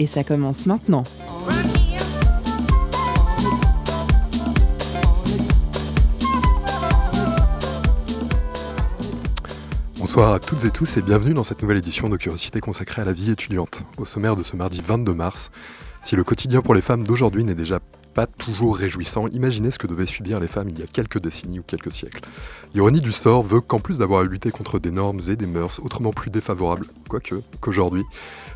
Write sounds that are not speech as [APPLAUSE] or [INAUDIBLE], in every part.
Et ça commence maintenant. Bonsoir à toutes et tous et bienvenue dans cette nouvelle édition de Curiosité consacrée à la vie étudiante. Au sommaire de ce mardi 22 mars, si le quotidien pour les femmes d'aujourd'hui n'est déjà pas toujours réjouissant, imaginez ce que devaient subir les femmes il y a quelques décennies ou quelques siècles. L'ironie du sort veut qu'en plus d'avoir à lutter contre des normes et des mœurs autrement plus défavorables, quoique, qu'aujourd'hui,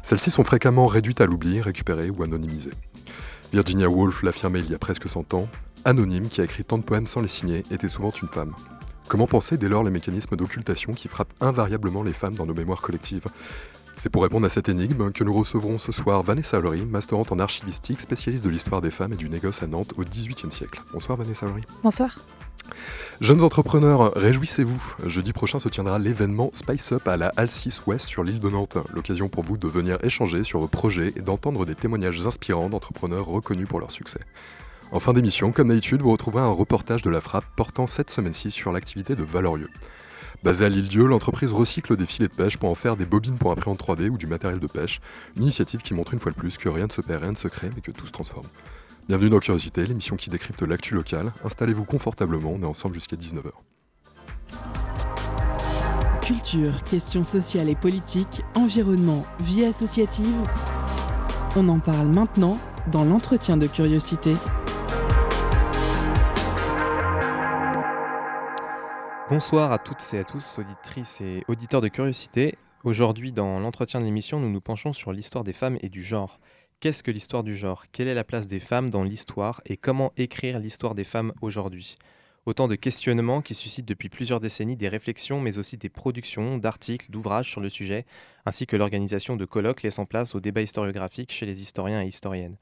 celles-ci sont fréquemment réduites à l'oubli, récupérées ou anonymisées. Virginia Woolf l'affirmait il y a presque 100 ans, Anonyme, qui a écrit tant de poèmes sans les signer, était souvent une femme. Comment penser dès lors les mécanismes d'occultation qui frappent invariablement les femmes dans nos mémoires collectives? C'est pour répondre à cette énigme que nous recevrons ce soir Vanessa Laurie, masterante en archivistique, spécialiste de l'histoire des femmes et du négoce à Nantes au XVIIIe siècle. Bonsoir Vanessa Laurie. Bonsoir. Jeunes entrepreneurs, réjouissez-vous. Jeudi prochain se tiendra l'événement Spice Up à la Halle 6 Ouest sur l'île de Nantes. L'occasion pour vous de venir échanger sur vos projets et d'entendre des témoignages inspirants d'entrepreneurs reconnus pour leur succès. En fin d'émission, comme d'habitude, vous retrouverez un reportage de la Frappe portant cette semaine-ci sur l'activité de Valorieux. Basée à l'île Dieu, l'entreprise recycle des filets de pêche pour en faire des bobines pour imprimante 3D ou du matériel de pêche. Une initiative qui montre une fois de plus que rien ne se perd, rien ne se crée, mais que tout se transforme. Bienvenue dans Curiosité, l'émission qui décrypte l'actu locale. Installez-vous confortablement, on est ensemble jusqu'à 19h. Culture, questions sociales et politiques, environnement, vie associative. On en parle maintenant dans l'entretien de curiosité. Bonsoir à toutes et à tous, auditrices et auditeurs de Curiosité. Aujourd'hui, dans l'entretien de l'émission, nous nous penchons sur l'histoire des femmes et du genre. Qu'est-ce que l'histoire du genre? Quelle est la place des femmes dans l'histoire et comment écrire l'histoire des femmes aujourd'hui? Autant de questionnements qui suscitent depuis plusieurs décennies des réflexions, mais aussi des productions, d'articles, d'ouvrages sur le sujet, ainsi que l'organisation de colloques laissant place au débat historiographique chez les historiens et historiennes.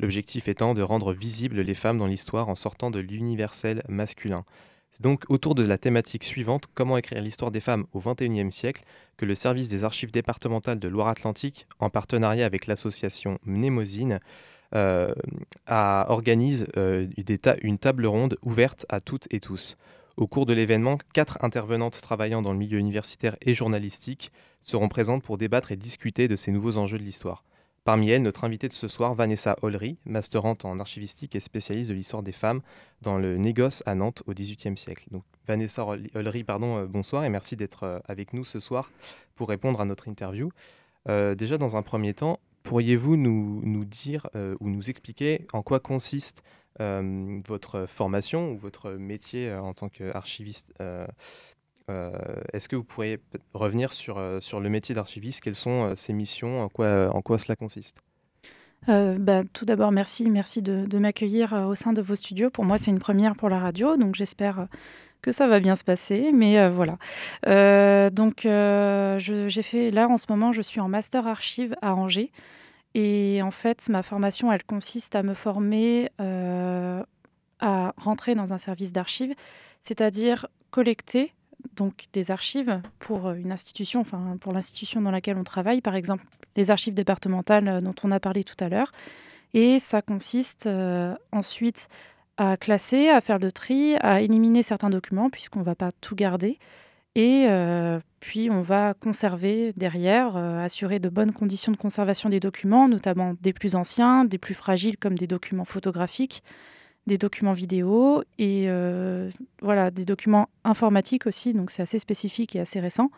L'objectif étant de rendre visibles les femmes dans l'histoire en sortant de l'universel masculin. C'est donc autour de la thématique suivante, comment écrire l'histoire des femmes au XXIe siècle, que le service des archives départementales de Loire-Atlantique, en partenariat avec l'association Mnémosine, euh, organise euh, une table ronde ouverte à toutes et tous. Au cours de l'événement, quatre intervenantes travaillant dans le milieu universitaire et journalistique seront présentes pour débattre et discuter de ces nouveaux enjeux de l'histoire. Parmi elles, notre invitée de ce soir, Vanessa Olry, masterante en archivistique et spécialiste de l'histoire des femmes dans le négoce à Nantes au XVIIIe siècle. Vanessa Olry, pardon, euh, bonsoir et merci d'être euh, avec nous ce soir pour répondre à notre interview. Euh, déjà, dans un premier temps, pourriez-vous nous, dire ou nous expliquer en quoi consiste votre formation ou votre métier en tant qu'archiviste est-ce que vous pourriez revenir sur, euh, sur le métier d'archiviste? Quelles sont euh, ses missions? En quoi, en quoi cela consiste? Bah, tout d'abord, merci, merci de, m'accueillir au sein de vos studios. Pour moi, c'est une première pour la radio, donc j'espère que ça va bien se passer. Mais voilà. donc, j'ai fait là en ce moment, je suis en master archive à Angers, et en fait, ma formation, elle consiste à me former à rentrer dans un service d'archives, c'est-à-dire collecter donc des archives pour une institution, enfin pour l'institution dans laquelle on travaille, par exemple les archives départementales euh, dont on a parlé tout à l'heure. Et ça consiste euh, ensuite à classer, à faire le tri, à éliminer certains documents puisqu'on ne va pas tout garder. Et euh, puis on va conserver derrière, assurer de bonnes conditions de conservation des documents, notamment des plus anciens, des plus fragiles comme des documents photographiques des documents vidéo et euh, voilà, des documents informatiques aussi, donc c'est assez spécifique et assez récent.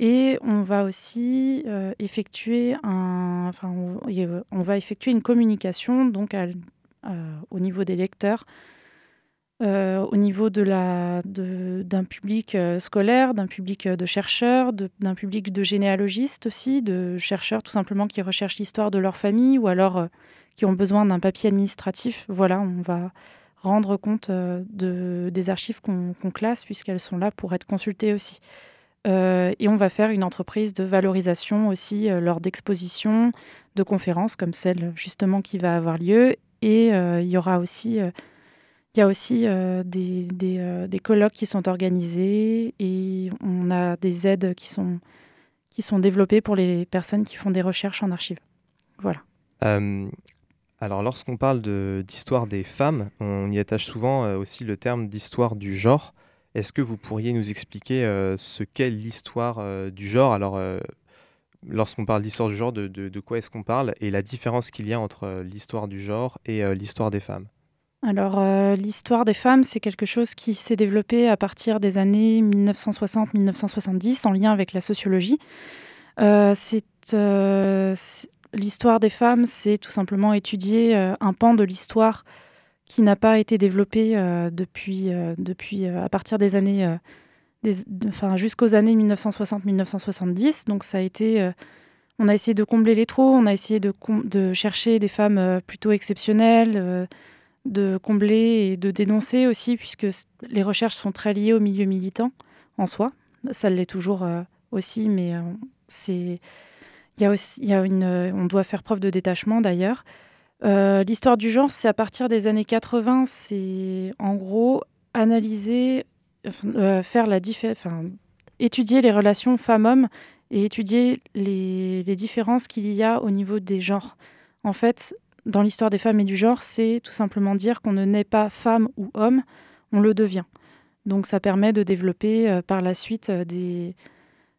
Et on va aussi euh, effectuer un, enfin, on, va effectuer une communication donc au niveau des lecteurs, euh, au niveau de la, d'un public scolaire, d'un public de chercheurs, d'un public de généalogistes aussi, de chercheurs tout simplement qui recherchent l'histoire de leur famille ou alors qui ont besoin d'un papier administratif, voilà, on va rendre compte euh, de, des archives qu'on classe puisqu'elles sont là pour être consultées aussi. et on va faire une entreprise de valorisation aussi lors d'expositions, de conférences comme celle justement qui va avoir lieu. Et il y aura aussi il y a aussi des, des, des, colloques qui sont organisés et on a des aides qui sont, qui sont développées pour les personnes qui font des recherches en archives. Voilà. Alors, lorsqu'on parle d'histoire des femmes, on y attache souvent aussi le terme d'histoire du genre. Est-ce que vous pourriez nous expliquer ce qu'est l'histoire du genre? Alors, lorsqu'on parle d'histoire du genre, de, quoi est-ce qu'on parle et la différence qu'il y a entre l'histoire du genre et l'histoire des femmes? Alors, euh, l'histoire des femmes, c'est quelque chose qui s'est développé à partir des années 1960-1970 en lien avec la sociologie. Euh, euh, l'histoire des femmes, c'est tout simplement étudier un pan de l'histoire qui n'a pas été développé depuis, depuis à partir des années, jusqu'aux années 1960-1970. Donc, ça a été on a essayé de combler les trous, on a essayé de, de chercher des femmes plutôt exceptionnelles, de combler et de dénoncer aussi, puisque les recherches sont très liées au milieu militant en soi. Ça l'est toujours euh, aussi, mais euh, c'est il y a aussi, une, on doit faire preuve de détachement d'ailleurs. Euh, l'histoire du genre, c'est à partir des années 80, c'est en gros analyser, faire la enfin, étudier les relations femmes-hommes et étudier les, différences qu'il y a au niveau des genres. En fait, dans l'histoire des femmes et du genre, c'est tout simplement dire qu'on ne naît pas femme ou homme, on le devient. Donc ça permet de développer euh, par la suite euh, des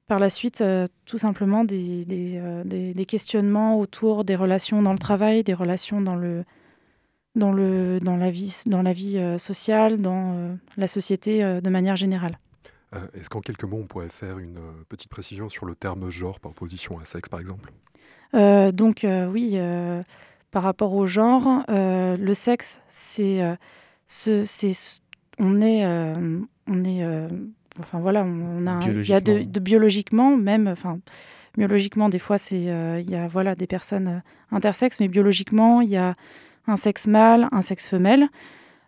par la suite euh, tout simplement des, des, questionnements autour des relations dans le travail, des relations dans le dans le dans la vie dans la vie sociale, dans la société de manière générale. Est-ce qu'en quelques mots on pourrait faire une petite précision sur le terme genre par opposition à sexe par exemple? Donc oui par rapport au genre, euh, le sexe, c'est, euh, c'est, on est, euh, on est, enfin voilà, on a, il y a de, biologiquement même, enfin biologiquement des fois c'est, il y a voilà des personnes intersexes, mais biologiquement il y a un sexe mâle, un sexe femelle,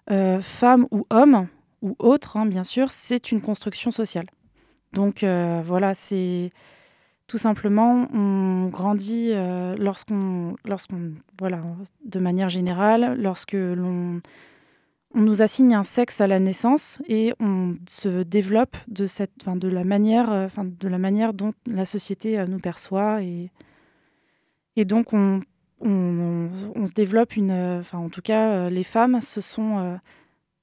femme ou homme ou autre, hein, bien sûr, c'est une construction sociale. Donc voilà, c'est tout simplement, on grandit euh, lorsqu'on, lorsqu'on, voilà, de manière générale, lorsque l'on on nous assigne un sexe à la naissance et on se développe de cette, enfin, de la manière, euh, de la manière dont la société euh, nous perçoit et et donc on, on, se développe une, enfin, en tout cas, les femmes, ce sont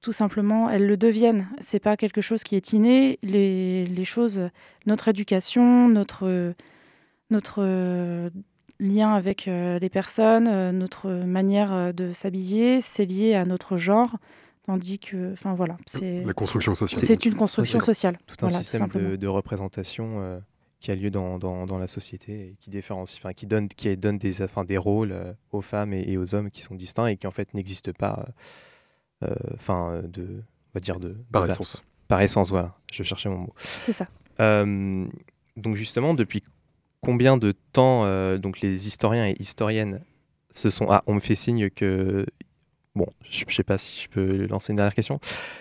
tout simplement, elles le deviennent. C'est pas quelque chose qui est inné. Les, les choses, notre éducation, notre, notre euh, lien avec euh, les personnes, euh, notre manière de s'habiller, c'est lié à notre genre. Tandis que, enfin voilà, c'est la construction sociale. C'est une construction sociale. Tout un système de, représentation qui a lieu dans, dans, la société et qui différencie, enfin qui donne, qui donne des, enfin, des rôles aux femmes et, aux hommes qui sont distincts et qui en fait n'existent pas euh, enfin, de, on va dire de par essence. Par essence, voilà. Je cherchais mon mot. C'est ça. Euh, donc justement, depuis combien de temps euh, donc les historiens et historiennes se sont ah on me fait signe que Bon, je ne sais pas si je peux lancer une dernière question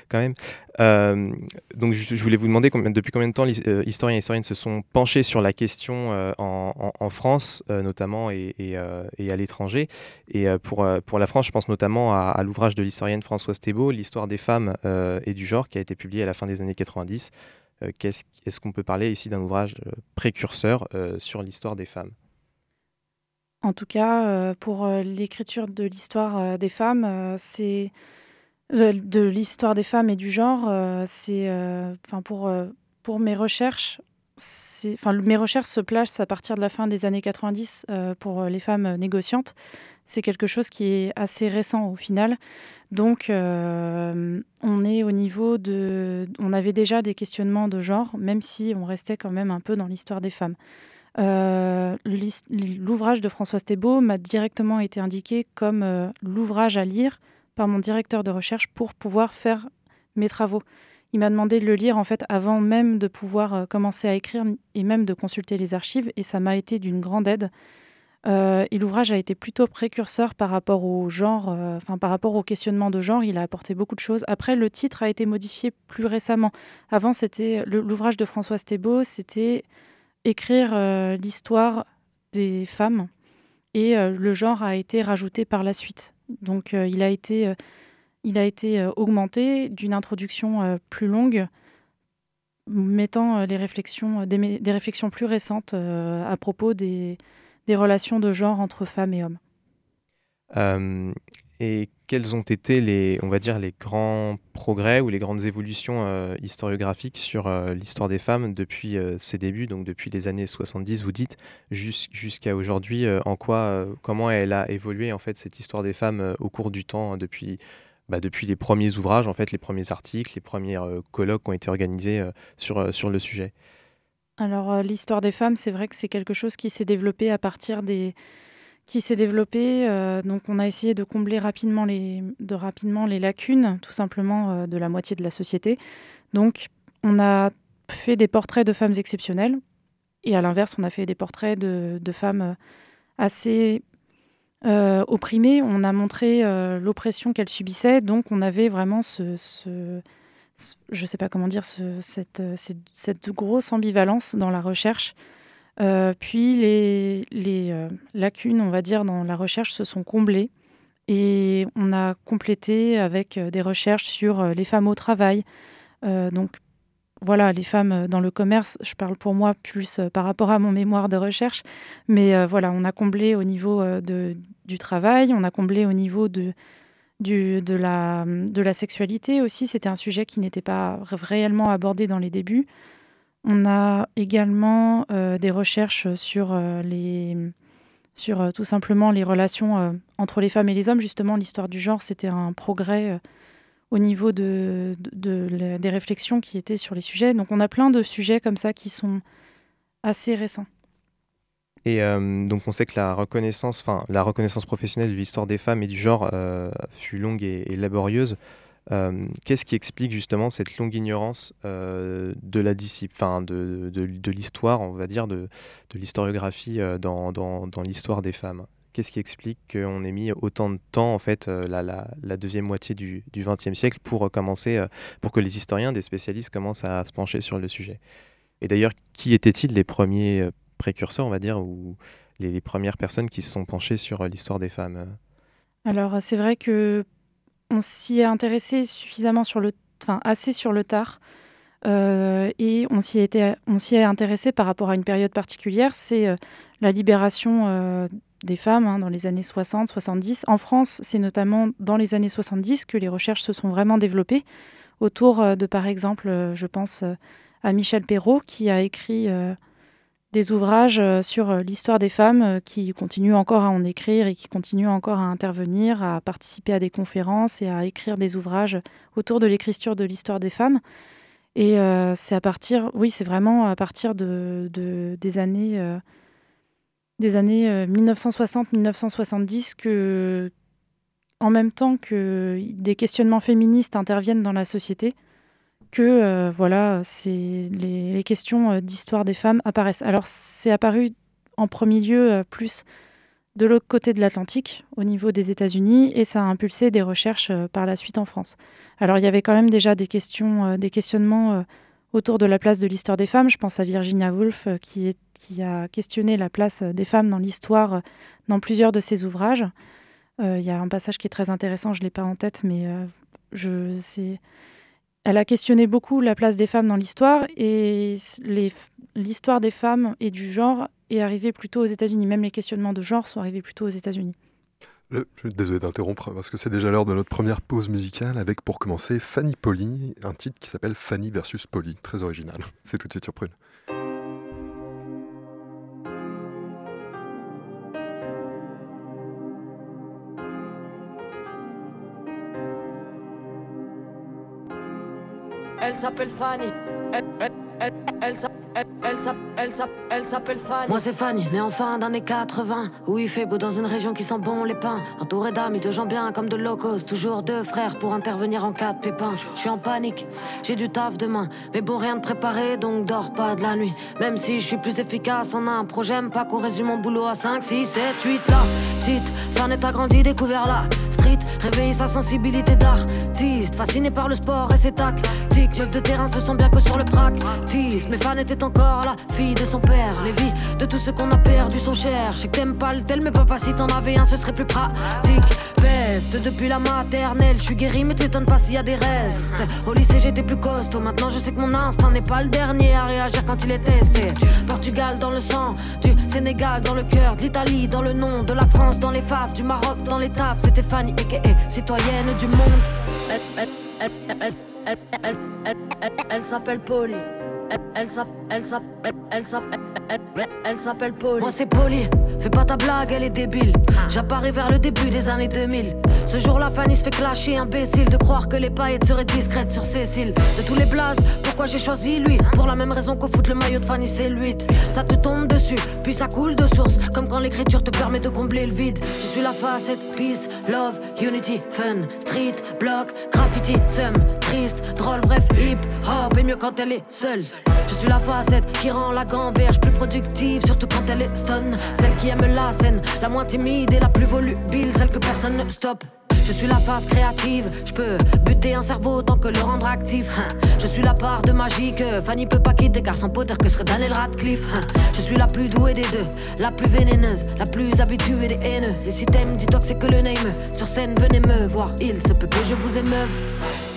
quand même. Euh, donc, je, voulais vous demander depuis combien de temps les euh, historiens et historiennes se sont penchés sur la question en, France, notamment, et, à l'étranger. Et pour, pour la France, je pense notamment à, l'ouvrage de l'historienne Françoise Thébault, L'histoire des femmes et du genre, qui a été publié à la fin des années 90. Est-ce qu'on peut parler ici d'un ouvrage précurseur sur l'histoire des femmes? En tout cas, euh, pour euh, l'écriture de l'histoire euh, des femmes, c'est de l'histoire des femmes et du genre, c'est enfin pour pour mes recherches, enfin mes recherches se placent à partir de la fin des années 90 pour les femmes négociantes. C'est quelque chose qui est assez récent au final. Donc, on est au niveau de. On avait déjà des questionnements de genre, même si on restait quand même un peu dans l'histoire des femmes. Euh, l'ouvrage de Françoise Thébault m'a directement été indiqué comme euh, l'ouvrage à lire par mon directeur de recherche pour pouvoir faire mes travaux. Il m'a demandé de le lire en fait avant même de pouvoir euh, commencer à écrire et même de consulter les archives et ça m'a été d'une grande aide et l'ouvrage a été plutôt précurseur par rapport au genre, enfin par rapport au questionnement de genre. Il a apporté beaucoup de choses. Après, le titre a été modifié plus récemment. Avant, c'était l'ouvrage de Françoise Thébault, c'était écrire l'histoire des femmes et le genre a été rajouté par la suite. Donc il a été il a été euh, augmenté d'une introduction euh, plus longue, mettant euh, les réflexions, des, réflexions plus récentes à propos des, relations de genre entre femmes et hommes. et quels ont été les, on va dire, les grands progrès ou les grandes évolutions historiographiques sur l'histoire des femmes depuis ses débuts, donc depuis les années 70, vous dites, jusqu'à aujourd'hui En quoi, comment elle a évolué en fait cette histoire des femmes au cours du temps depuis bah, depuis les premiers ouvrages, en fait, les premiers articles, les premiers euh, colloques qui ont été organisés euh, sur, euh, sur le sujet? Alors, l'histoire des femmes, c'est vrai que c'est quelque chose qui s'est développé à partir des qui s'est développé. donc, on a essayé de combler rapidement les, de rapidement les lacunes, tout simplement, de la moitié de la société. Donc, on a fait des portraits de femmes exceptionnelles. Et à l'inverse, on a fait des portraits de, femmes assez euh, opprimée, on a montré euh, l'oppression qu'elle subissait, donc on avait vraiment ce, je ne sais pas comment dire, cette, cette, grosse ambivalence dans la recherche. Euh, puis les, les lacunes, on va dire, dans la recherche se sont comblées et on a complété avec des recherches sur les femmes au travail. donc voilà, les femmes euh, dans le commerce, je parle pour moi plus euh, par rapport à mon mémoire de recherche, mais euh, voilà, on a comblé au niveau du travail, on a comblé au niveau de, de, la, sexualité aussi. C'était un sujet qui n'était pas réellement abordé dans les débuts. On a également des recherches sur les sur tout simplement les relations entre les femmes et les hommes. Justement, l'histoire du genre, c'était un progrès au niveau de, des réflexions qui étaient sur les sujets. Donc on a plein de sujets comme ça qui sont assez récents. Et euh, donc on sait que la reconnaissance, enfin la reconnaissance professionnelle de l'histoire des femmes et du genre euh, fut longue et, laborieuse. Euh, qu'est-ce qui explique justement cette longue ignorance de la discipline, de, de, de l'histoire, on va dire, de, de l'historiographie dans, dans, dans l'histoire des femmes? Qu'est-ce qui explique qu'on ait mis autant de temps, en fait, euh, la, la, deuxième moitié du XXe siècle pour commencer, pour que les historiens, des spécialistes commencent à se pencher sur le sujet? Et d'ailleurs, qui étaient-ils les premiers précurseurs, on va dire, ou les, premières personnes qui se sont penchées sur l'histoire des femmes Alors, c'est vrai que on s'y est intéressé suffisamment sur le, enfin, assez sur le tard. et on s'y est intéressé par rapport à une période particulière, c'est la libération des femmes hein, dans les années 60, 70. En France, c'est notamment dans les années 70 que les recherches se sont vraiment développées autour euh, de, par exemple, euh, je pense euh, à Michel Perrault, qui a écrit des ouvrages sur l'histoire des femmes, qui continue encore à en écrire et qui continue encore à intervenir, à participer à des conférences et à écrire des ouvrages autour de l'écriture de l'histoire des femmes. Et c'est à partir, oui, c'est vraiment à partir de, des années des années 1960-1970 euh, que, en même temps que des questionnements féministes interviennent dans la société, que euh, voilà, c'est les, questions euh, d'histoire des femmes apparaissent. Alors c'est apparu en premier lieu plus de l'autre côté de l'Atlantique, au niveau des États-Unis, et ça a impulsé des recherches par la suite en France. Alors il y avait quand même déjà des questions, des questionnements autour de la place de l'histoire des femmes. Je pense à Virginia Woolf qui qui a questionné la place des femmes dans l'histoire dans plusieurs de ses ouvrages. Euh, il y a un passage qui est très intéressant, je ne l'ai pas en tête, mais euh, je sais. Elle a questionné beaucoup la place des femmes dans l'histoire et l'histoire des femmes et du genre est arrivée plutôt aux États-Unis. Même les questionnements de genre sont arrivés plutôt aux États-Unis. Je suis désolé d'interrompre parce que c'est déjà l'heure de notre première pause musicale avec pour commencer Fanny Polly, un titre qui s'appelle Fanny versus Polly, très original. [LAUGHS] C'est tout de suite sur Prune. Elle s'appelle Fanny. Elle, elle, elle, elle, s'appelle Fanny. Moi c'est Fanny, née en fin d'année 80. Où il fait beau dans une région qui sent bon les pains. Entouré d'amis, de gens bien comme de locos. Toujours deux frères pour intervenir en cas de pépin. Je suis en panique, j'ai du taf demain. Mais bon, rien de préparé, donc dors pas de la nuit. Même si je suis plus efficace en un projet, j'aime pas qu'on résume mon boulot à 5, 6, 7, 8 là. Petite, Fanny a découvert là. Street, réveille sa sensibilité d'artiste. Fasciné par le sport et ses tactiques. Meuf de terrain se sent bien que sur le practice. Mais Fan était encore la fille de son père. Les vies de tous ceux qu'on a perdu sont chères. Je sais que t'aimes pas le tel, mais papa, si t'en avais un, ce serait plus pratique. Depuis la maternelle. Je suis guéri, mais t'étonnes pas s'il y a des restes. Au lycée, j'étais plus costaud. Maintenant, je sais que mon instinct n'est pas le dernier à réagir quand il est testé. Portugal dans le sang, du Sénégal dans le cœur, de l'Italie dans le nom, de la France dans les faves, du Maroc dans les tables. C'était Fanny, citoyenne du monde. Elle, elle, elle, elle, elle s'appelle Polly. Elle s'appelle, elle s'appelle, elle s'appelle Polly. Moi c'est Polly, fais pas ta blague, elle est débile. J'apparais vers le début des années 2000. Ce jour-là, Fanny se fait clasher, imbécile de croire que les paillettes seraient discrètes sur Cécile. De tous les blazes, pourquoi j'ai choisi lui? Pour la même raison qu'au foot, le maillot de Fanny c'est lui. Ça te tombe dessus, puis ça coule de source. Comme quand l'écriture te permet de combler le vide. Je suis la facette, peace, love, unity, fun, street, block, graffiti, sum, triste, drôle, bref, hip hop. Et mieux quand elle est seule. Je suis la facette qui rend la gamberge plus productive, surtout quand elle est stun. Celle qui aime la scène, la moins timide et la plus volubile, celle que personne ne stoppe. Je suis la phase créative, je peux buter un cerveau tant que le rendre actif. Hein. Je suis la part de magie que Fanny peut pas quitter car son poteur que serait Daniel Radcliffe. Hein. Je suis la plus douée des deux, la plus vénéneuse, la plus habituée des haineux. Et si t'aimes, dis-toi que c'est que le name. Sur scène, venez me voir, il se peut que je vous émeuve.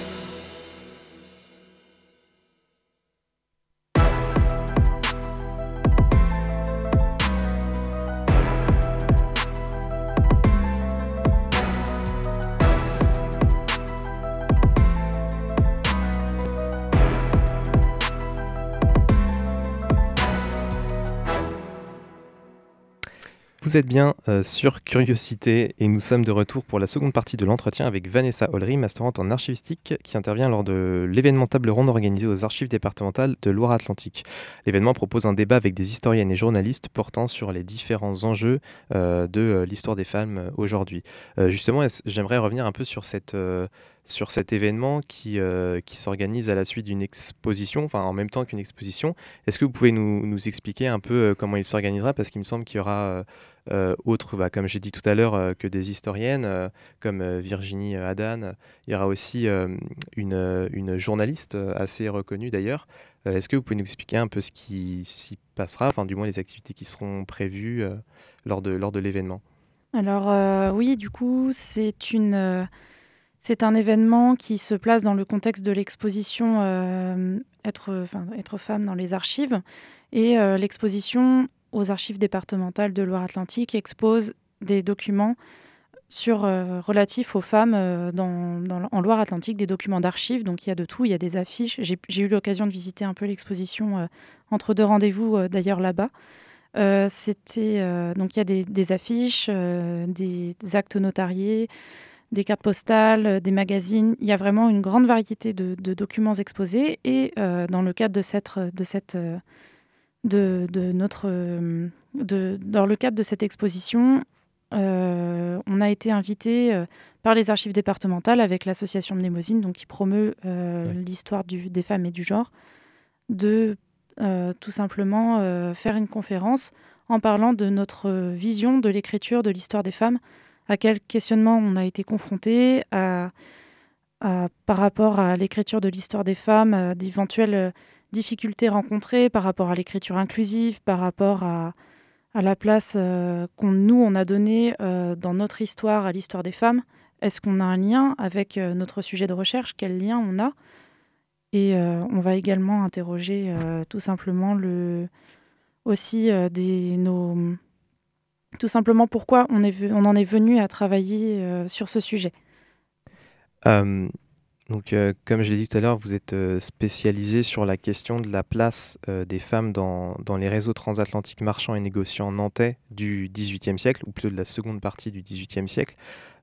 Vous êtes bien euh, sur Curiosité et nous sommes de retour pour la seconde partie de l'entretien avec Vanessa Ollery, masterante en archivistique, qui intervient lors de l'événement table ronde organisé aux archives départementales de Loire-Atlantique. L'événement propose un débat avec des historiennes et journalistes portant sur les différents enjeux euh, de euh, l'histoire des femmes aujourd'hui. justement, j'aimerais revenir un peu sur cette sur cet événement qui, qui s'organise à la suite d'une exposition, enfin en même temps qu'une exposition. Est-ce que vous pouvez nous, nous expliquer un peu comment il s'organisera? Parce qu'il me semble qu'il y aura euh, autres, bah, comme j'ai dit tout à l'heure, euh, que des historiennes, euh, comme Virginie Adan. Il y aura aussi une, une, journaliste assez reconnue d'ailleurs. Est-ce que vous pouvez nous expliquer un peu ce qui s'y passera, enfin du moins les activités qui seront prévues lors de, lors de l'événement? Alors oui, du coup, c'est une... C'est un événement qui se place dans le contexte de l'exposition être, être femme dans les archives. Et l'exposition aux archives départementales de Loire-Atlantique expose des documents euh, relatifs aux femmes euh, en Loire-Atlantique, des documents d'archives. Donc il y a de tout, il y a des affiches. J'ai eu l'occasion de visiter un peu l'exposition euh, entre deux rendez-vous d'ailleurs là-bas. Donc il y a des, affiches, des, actes notariés, des cartes postales, des magazines. Il y a vraiment une grande variété de, de documents exposés. Et dans le cadre de cette, de cette de, notre, de, dans le cadre de cette exposition, euh, on a été invité euh, par les archives départementales avec l'association Mnémosine, donc qui promeut euh, l'histoire des femmes et du genre, de tout simplement faire une conférence en parlant de notre vision de l'écriture de l'histoire des femmes, à quel questionnement on a été confronté, par rapport à l'écriture de l'histoire des femmes, d'éventuels difficultés rencontrées par rapport à l'écriture inclusive, par rapport à, la place euh, qu'on nous, on a donnée euh, dans notre histoire à l'histoire des femmes? Est-ce qu'on a un lien avec euh, notre sujet de recherche? Quel lien on a? Et on va également interroger tout simplement le, aussi des, nos, tout simplement pourquoi on, en est venu à travailler sur ce sujet. Donc, euh, comme je l'ai dit tout à l'heure, vous êtes euh, spécialisé sur la question de la place euh, des femmes dans, dans, les réseaux transatlantiques marchands et négociants nantais du XVIIIe siècle, ou plutôt de la seconde partie du XVIIIe siècle.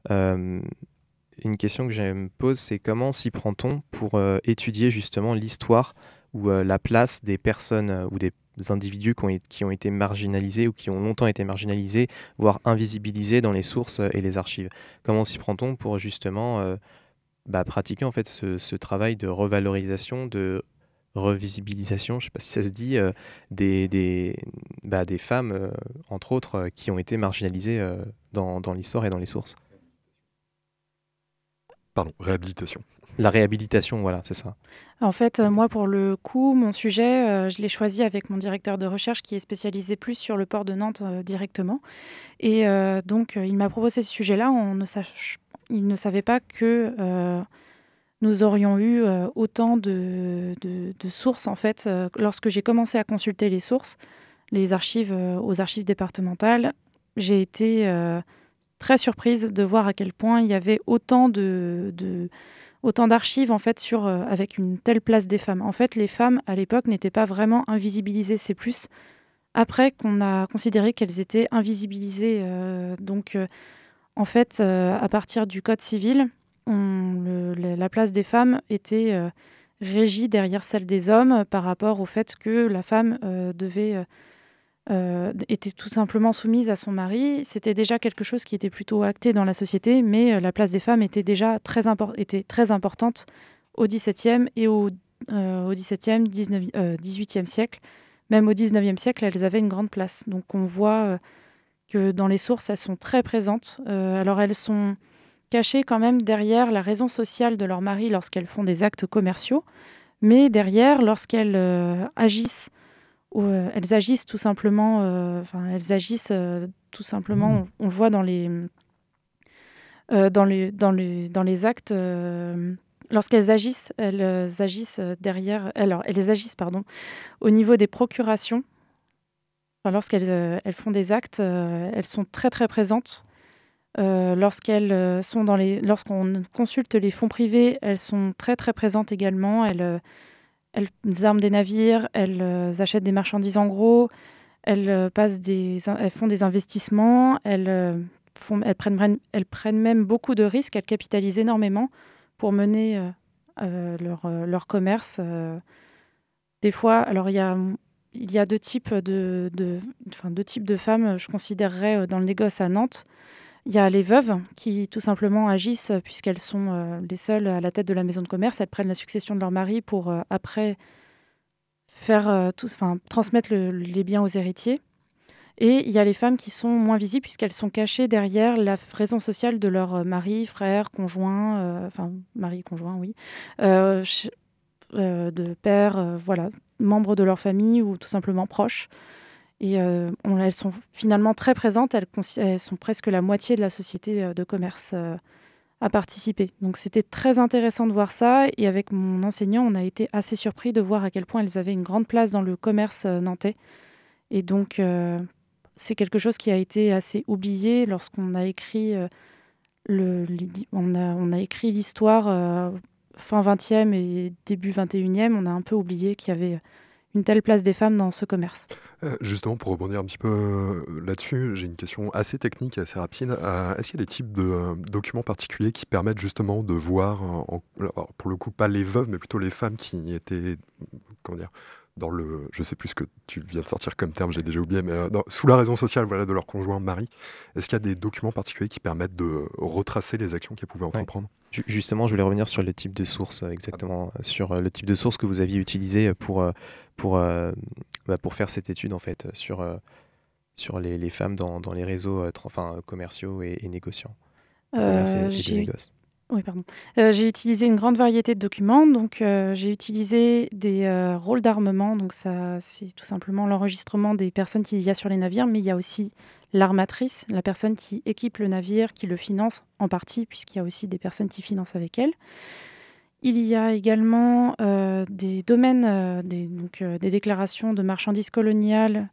une question que je me pose, c'est comment s'y prend-on pour étudier justement l'histoire ou la place des personnes ou des individus qui ont, été marginalisés ou qui ont longtemps été marginalisés, voire invisibilisés dans les sources et les archives. Comment s'y prend-on pour justement bah, pratiquer en fait ce, travail de revalorisation, de revisibilisation, je ne sais pas si ça se dit, euh, des, des, bah, des, femmes, euh, entre autres, euh, qui ont été marginalisées dans l'histoire et dans les sources? Pardon, réhabilitation. La réhabilitation, voilà, c'est ça. En fait, moi, pour le coup, mon sujet, je l'ai choisi avec mon directeur de recherche qui est spécialisé plus sur le port de Nantes directement. Et donc, il m'a proposé ce sujet-là. On ne il ne savait pas que nous aurions eu euh, autant de, sources. En fait, euh, lorsque j'ai commencé à consulter les sources, les archives euh, aux archives départementales, j'ai été très surprise de voir à quel point il y avait autant de, autant d'archives en fait sur avec une telle place des femmes. En fait, les femmes à l'époque n'étaient pas vraiment invisibilisées. C'est plus après qu'on a considéré qu'elles étaient invisibilisées. donc, en fait, à partir du code civil, la place des femmes était euh, régie derrière celle des hommes par rapport au fait que la femme euh, devait euh, était tout simplement soumise à son mari. C'était déjà quelque chose qui était plutôt acté dans la société, mais la place des femmes était déjà très, était très importante au XVIIe et au, au XVIIe, XVIIIe siècle. Même au XIXe siècle, elles avaient une grande place. Donc on voit que dans les sources, elles sont très présentes. alors elles sont cachées quand même derrière la raison sociale de leur mari lorsqu'elles font des actes commerciaux, mais derrière, lorsqu'elles euh, agissent, ou, euh, elles agissent tout simplement, euh, enfin, elles agissent tout simplement, on, le voit dans les, dans les, dans les, dans les actes lorsqu'elles agissent, elles agissent derrière, alors elles agissent pardon, au niveau des procurations. lorsqu'elles elles font des actes, elles sont très très présentes euh, lorsqu'elles euh, sont dans les, lorsqu'on consulte les fonds privés, elles sont très très présentes également. Elles, euh, elles arment des navires, elles achètent des marchandises en gros, elles passent des, elles font des investissements, elles font, elles prennent, elles prennent même beaucoup de risques, elles capitalisent énormément pour mener leur, leur commerce. Des fois, alors il y a il y a deux types de, de, enfin, deux types de femmes, je considérerais, dans le négoce à Nantes. Il y a les veuves qui tout simplement agissent euh, puisqu'elles sont euh, les seules à la tête de la maison de commerce. Elles prennent la succession de leur mari pour euh, après faire tout, transmettre les biens aux héritiers. Et il y a les femmes qui sont moins visibles puisqu'elles sont cachées derrière la raison sociale de leur mari, frère, conjoint, enfin mari, conjoint, oui, de père, voilà, membres de leur famille ou tout simplement proches. Et euh, elles sont finalement très présentes, elles, sont presque la moitié de la société euh, de commerce euh, à participer. Donc c'était très intéressant de voir ça. Et avec mon enseignant, on a été assez surpris de voir à quel point elles avaient une grande place dans le commerce nantais. Et donc c'est quelque chose qui a été assez oublié lorsqu'on a écrit le, a, a écrit l'histoire fin 20e et début 21e. On a un peu oublié qu'il y avait une telle place des femmes dans ce commerce euh, Justement, pour rebondir un petit peu euh, là-dessus, j'ai une question assez technique et assez rapide. Euh, est-ce qu'il y a des types de documents particuliers qui permettent justement de voir, pour le coup, pas les veuves, mais plutôt les femmes qui étaient, comment dire, dans le, je sais plus ce que tu viens de sortir comme terme, j'ai déjà oublié, mais sous la raison sociale voilà, de leur conjoint mari, est-ce qu'il y a des documents particuliers qui permettent de retracer les actions qu'elles pouvaient entreprendre? Justement, je voulais revenir sur le type de source, exactement, sur le type de source que vous aviez utilisé pour pour, euh, bah, pour faire cette étude en fait sur, euh, sur les, les, femmes dans, dans, les réseaux euh, enfin, commerciaux et, négociants. Oui, pardon. j'ai utilisé une grande variété de documents. Donc, j'ai utilisé des rôles d'armement. Donc, ça, c'est tout simplement l'enregistrement des personnes qu'il y a sur les navires, mais il y a aussi l'armatrice, la personne qui équipe le navire, qui le finance en partie, puisqu'il y a aussi des personnes qui financent avec elle. Il y a également euh, des domaines, euh, donc, euh, des déclarations de marchandises coloniales,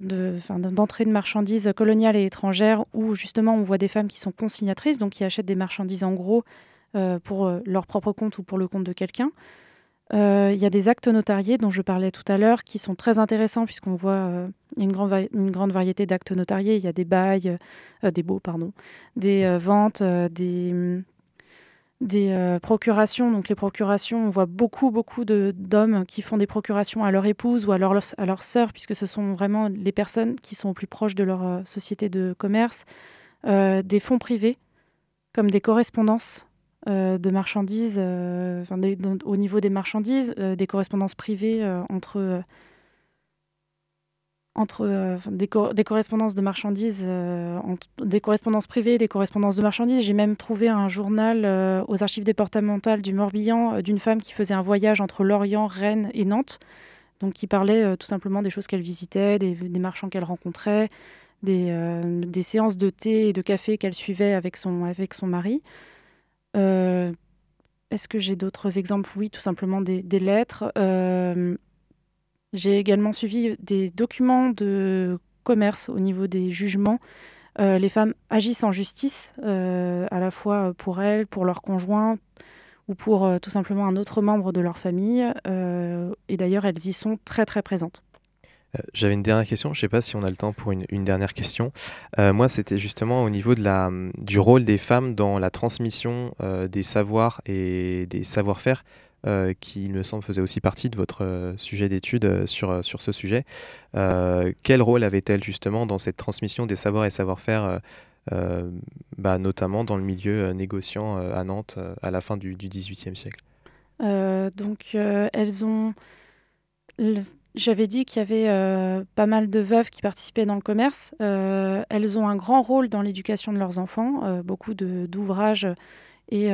d'entrée de, marchandises coloniales et étrangères, où justement on voit des femmes qui sont consignatrices, donc qui achètent des marchandises en gros pour leur propre compte ou pour le compte de quelqu'un. Il y a des actes notariés dont je parlais tout à l'heure qui sont très intéressants puisqu'on voit une, grande une grande variété d'actes notariés. Il y a des bails, des baux, pardon, des ventes, des des procurations. Donc les procurations, on voit beaucoup, beaucoup d'hommes qui font des procurations à leur épouse ou à leur, à leur sœur, puisque ce sont vraiment les personnes qui sont au plus proches de leur société de commerce. des fonds privés, comme des correspondances de marchandises, au niveau des marchandises, des correspondances privées entre entre euh, des, correspondances de marchandises, euh, des correspondances privées, des correspondances de marchandises. J'ai même trouvé un journal euh, aux archives départementales du Morbihan d'une femme qui faisait un voyage entre Lorient, Rennes et Nantes, donc qui parlait tout simplement des choses qu'elle visitait, des, marchands qu'elle rencontrait, des, séances de thé et de café qu'elle suivait avec son, avec son mari. Est-ce que j'ai d'autres exemples? Oui, tout simplement des, des lettres. J'ai également suivi des documents de commerce au niveau des jugements. Euh, les femmes agissent en justice, euh, à la fois pour elles, pour leur conjoint ou pour euh, tout simplement un autre membre de leur famille. et d'ailleurs, elles y sont très très présentes. J'avais une dernière question, je ne sais pas si on a le temps pour une, une dernière question. moi, c'était justement au niveau de la, du rôle des femmes dans la transmission des savoirs et des savoir-faire euh, qui, il me semble, faisait aussi partie de votre euh, sujet d'étude euh, sur, sur ce sujet. quel rôle avait-elle justement dans cette transmission des savoirs et savoir-faire, bah, notamment dans le milieu négociant à Nantes à la fin du XVIIIe siècle? Donc, elles ont. J'avais dit qu'il y avait pas mal de veuves qui participaient dans le commerce. elles ont un grand rôle dans l'éducation de leurs enfants, beaucoup d'ouvrages et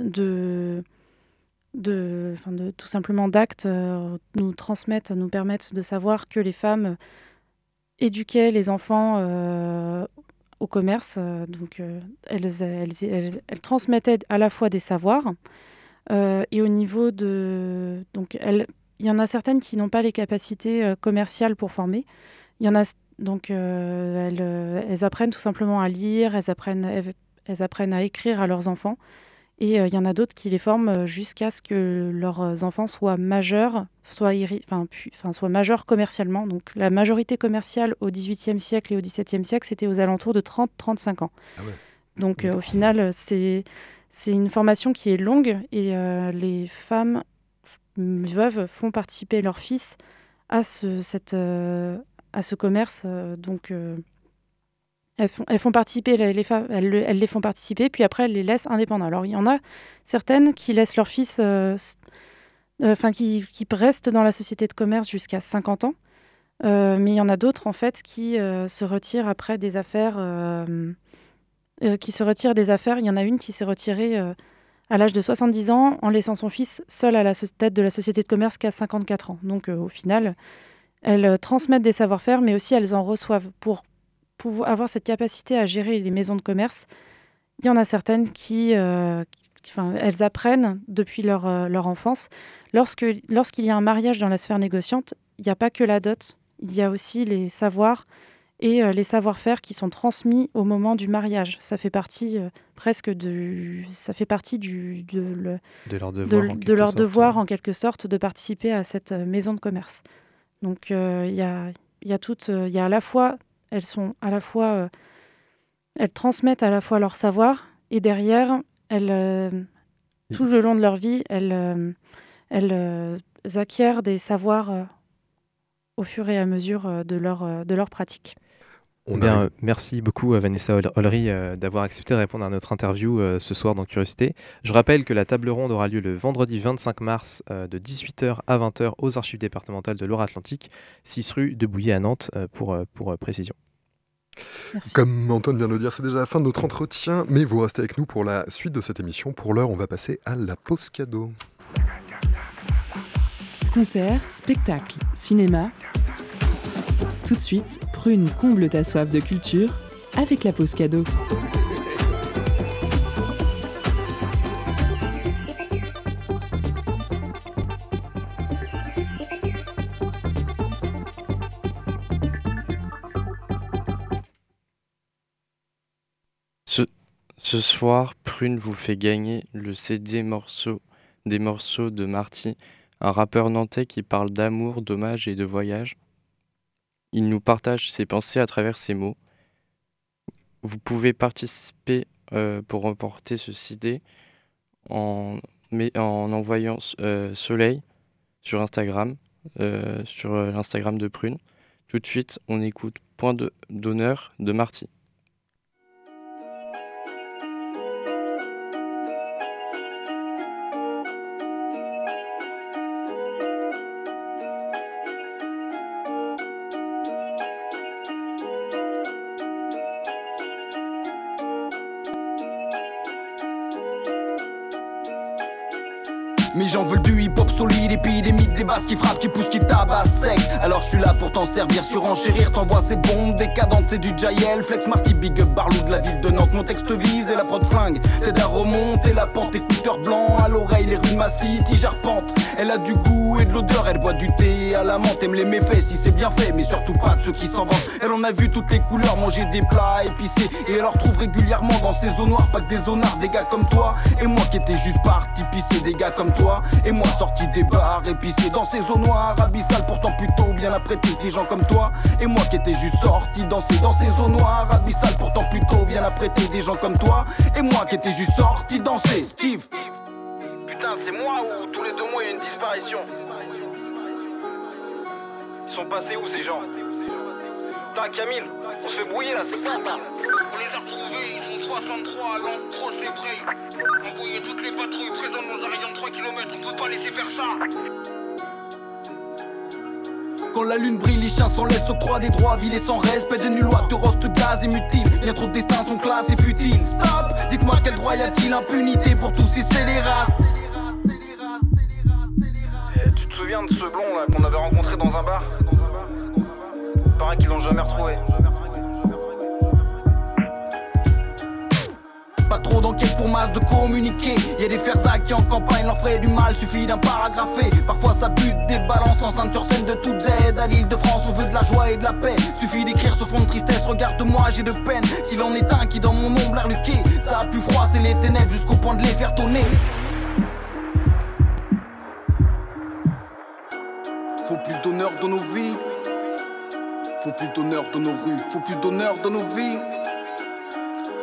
de de, tout simplement d'actes euh, nous transmettent, nous permettent de savoir que les femmes éduquaient les enfants euh, au commerce. Euh, donc elles, elles, transmettaient à la fois des savoirs et au niveau de... Donc il y en a certaines qui n'ont pas les capacités commerciales pour former. Il y en a donc elles, apprennent tout simplement à lire, elles apprennent, elles apprennent à écrire à leurs enfants. Et euh, il y en a d'autres qui les forment euh, jusqu'à ce que leurs enfants soient majeurs, soient, enfin, soient majeurs commercialement. Donc la majorité commerciale au XVIIIe siècle et au XVIIe siècle, c'était aux alentours de 30-35 ans. Ah Donc euh, au final, c'est une formation qui est longue et les femmes veuves font participer leurs fils à ce, cette, à ce commerce. donc elles font, participer les, femmes, elles, les font participer, puis après elles les laissent indépendants. Alors il y en a certaines qui laissent leur fils, euh, euh, enfin qui, qui, restent dans la société de commerce jusqu'à 50 ans, euh, mais il y en a d'autres en fait qui se retirent après des affaires, qui se retirent des affaires. Il y en a une qui s'est retirée à l'âge de 70 ans en laissant son fils seul à la tête de la société de commerce qu'à 54 ans. Donc au final, elles transmettent des savoir-faire, mais aussi elles en reçoivent pour pouvoir avoir cette capacité à gérer les maisons de commerce, il y en a certaines qui, euh, enfin, elles apprennent depuis leur, euh, leur enfance. Lorsque, lorsqu'il y a un mariage dans la sphère négociante, il n'y a pas que la dot, il y a aussi les savoirs et euh, les savoir-faire qui sont transmis au moment du mariage. Ça fait partie presque de, ça fait partie du, de, de leur devoir, de, de leur devoir en quelque sorte de participer à cette maison de commerce. Donc il y a, y a toute, il y a à la fois elles sont à la fois, euh, elles transmettent à la fois leur savoir et derrière, elles, euh, tout le long de leur vie, elles, euh, acquièrent des savoirs au fur et à mesure de leur, de leur pratique. Bien, merci beaucoup Vanessa Ollery d'avoir accepté de répondre à notre interview ce soir dans Curiosité. Je rappelle que la table ronde aura lieu le vendredi 25 mars de 18h à 20h aux archives départementales de Loire-Atlantique, 6 rue de Bouillet à Nantes pour, pour précision. Comme Antoine vient de le dire, c'est déjà la fin de notre entretien, mais vous restez avec nous pour la suite de cette émission. Pour l'heure, on va passer à la pause cadeau. Concert, spectacle, cinéma. Tout de suite, prune comble ta soif de culture avec la pause cadeau. Ce soir, Prune vous fait gagner le CD morceau, des morceaux de Marty, un rappeur nantais qui parle d'amour, d'hommage et de voyage. Il nous partage ses pensées à travers ses mots. Vous pouvez participer euh, pour remporter ce CD en, en envoyant Soleil sur Instagram, sur l'Instagram de Prune. Tout de suite, on écoute Point d'honneur de Marty. Qui frappent, qui poussent, qui tabassent sec. Alors je suis là pour t'en servir, surenchérir, t'envoies ces bombes décadentes, c'est du Jael, Flex Marty, Big Up, Barlou de la ville de Nantes. Mon texte vise et la prod flingue, t'aides à remonter la pente, écouteur blanc à l'oreille, les rues de ma city, j'arpente. Elle a du goût et de l'odeur, elle boit du thé à la menthe, aime les méfaits si c'est bien fait, mais surtout pas de ceux qui s'en vendent. Elle en a vu toutes les couleurs, manger des plats épicés, et elle en retrouve régulièrement dans ses eaux noires, pas que des zonards, des gars comme toi, et moi qui étais juste parti pisser des gars comme toi. Et moi sorti des bars épicés dans ces eaux noires abyssales Pourtant plutôt bien apprêtés des gens comme toi Et moi qui étais juste sorti danser dans ces eaux noires abyssales Pourtant plutôt bien apprêtés des gens comme toi Et moi qui étais juste sorti danser Steve Putain c'est moi ou tous les deux mois il y a une disparition Ils sont passés où ces gens? Putain Camille, on se fait brouiller là, c'est quoi ça? On les a retrouvés, ils sont 63 à l'endroit, c'est vrai. Envoyer toutes les patrouilles présentes dans un rayon de 3 km, on peut pas laisser faire ça. Quand la lune brille, les chiens s'en laissent octroi des droits, vilés sans respect de nulle loi, de roste gaz et mutile. Bien trop de destins sont classés futiles. Stop, dites-moi quel droit y a-t-il impunité pour tous ces scélérats te souviens de ce blond là qu'on avait rencontré dans un bar Paraît qu'ils l'ont jamais retrouvé. Pas trop d'enquête pour masse de communiquer. Y a des ferzaks qui en campagne leur ferait du mal, suffit d'un paragraphé. Parfois ça bute des balances en ceinture scène de toute Z. À l'île de France, on veut de la joie et de la paix. Suffit d'écrire ce fond de tristesse, regarde-moi, j'ai de peine. S'il en est un qui dans mon ombre l'air luqué, ça a pu froid, c'est les ténèbres jusqu'au point de les faire tourner. Faut plus d'honneur dans nos vies. Faut plus d'honneur dans nos rues. Faut plus d'honneur dans nos vies.